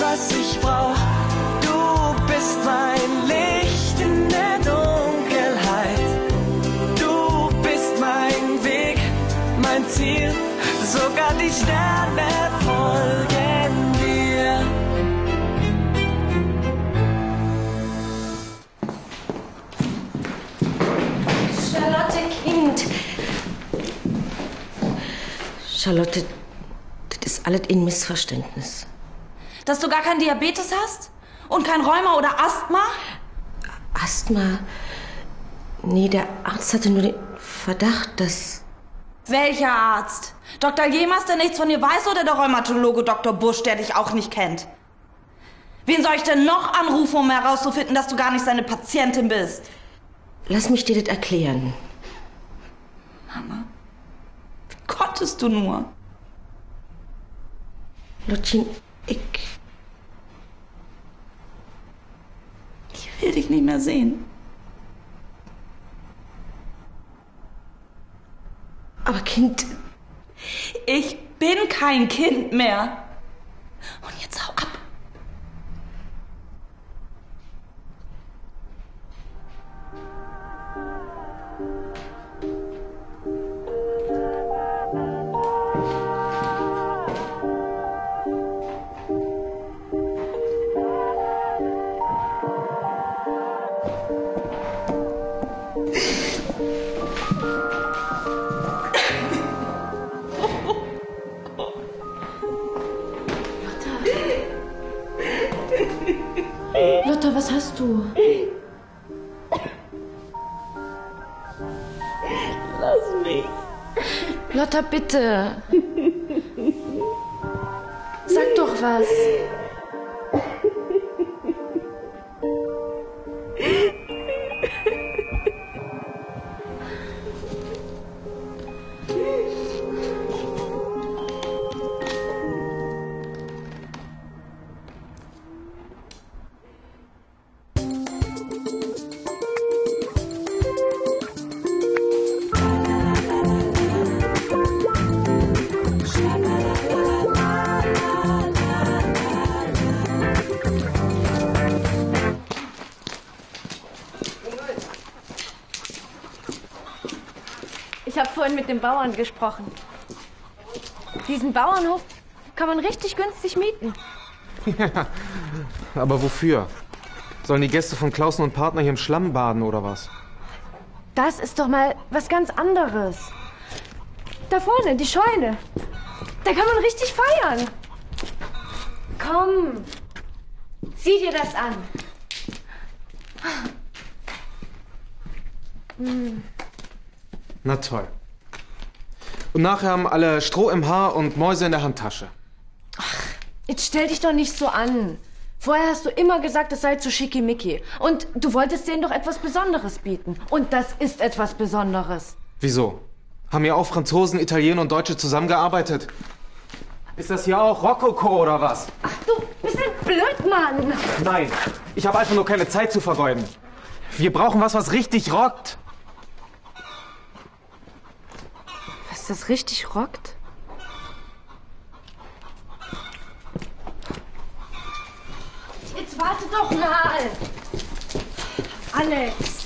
was ich brauch. Du bist mein Licht in der Dunkelheit. Du bist mein Weg, mein Ziel. Sogar die Sterne folgen dir. Charlotte Kind. Charlotte, das ist alles in Missverständnis. Dass du gar keinen Diabetes hast? Und kein Rheuma oder Asthma? Asthma. Nee, der Arzt hatte nur den Verdacht, dass. Welcher Arzt? Dr. Jemers, der nichts von dir weiß, oder der Rheumatologe Dr. Busch, der dich auch nicht kennt? Wen soll ich denn noch anrufen, um herauszufinden, dass du gar nicht seine Patientin bist? Lass mich dir das erklären. Mama, wie konntest du nur? Lottchen, ich. Will dich nicht mehr sehen. Aber Kind, Ich bin kein Kind mehr. Und jetzt hau ab. Was hast du? Lass mich. Lotta, bitte. Sag doch was. Habe vorhin mit dem Bauern gesprochen. Diesen Bauernhof kann man richtig günstig mieten. Aber wofür? Sollen die Gäste von Klausen und Partner hier im Schlamm baden oder was? Das ist doch mal was ganz anderes. Da vorne, die Scheune. Da kann man richtig feiern. Komm, sieh dir das an. Na toll. Und nachher haben alle Stroh im Haar und Mäuse in der Handtasche. Jetzt stell dich doch nicht so an. Vorher hast du immer gesagt, es sei zu schickimicki. Und du wolltest denen doch etwas Besonderes bieten. Und das ist etwas Besonderes. Wieso? Haben ja auch Franzosen, Italiener und Deutsche zusammengearbeitet? Ist das hier auch Rokoko oder was? Du bist ein Blödmann. Nein, ich habe einfach nur keine Zeit zu vergeuden. Wir brauchen was, was richtig rockt. Was das richtig rockt? Jetzt warte doch mal. Alex.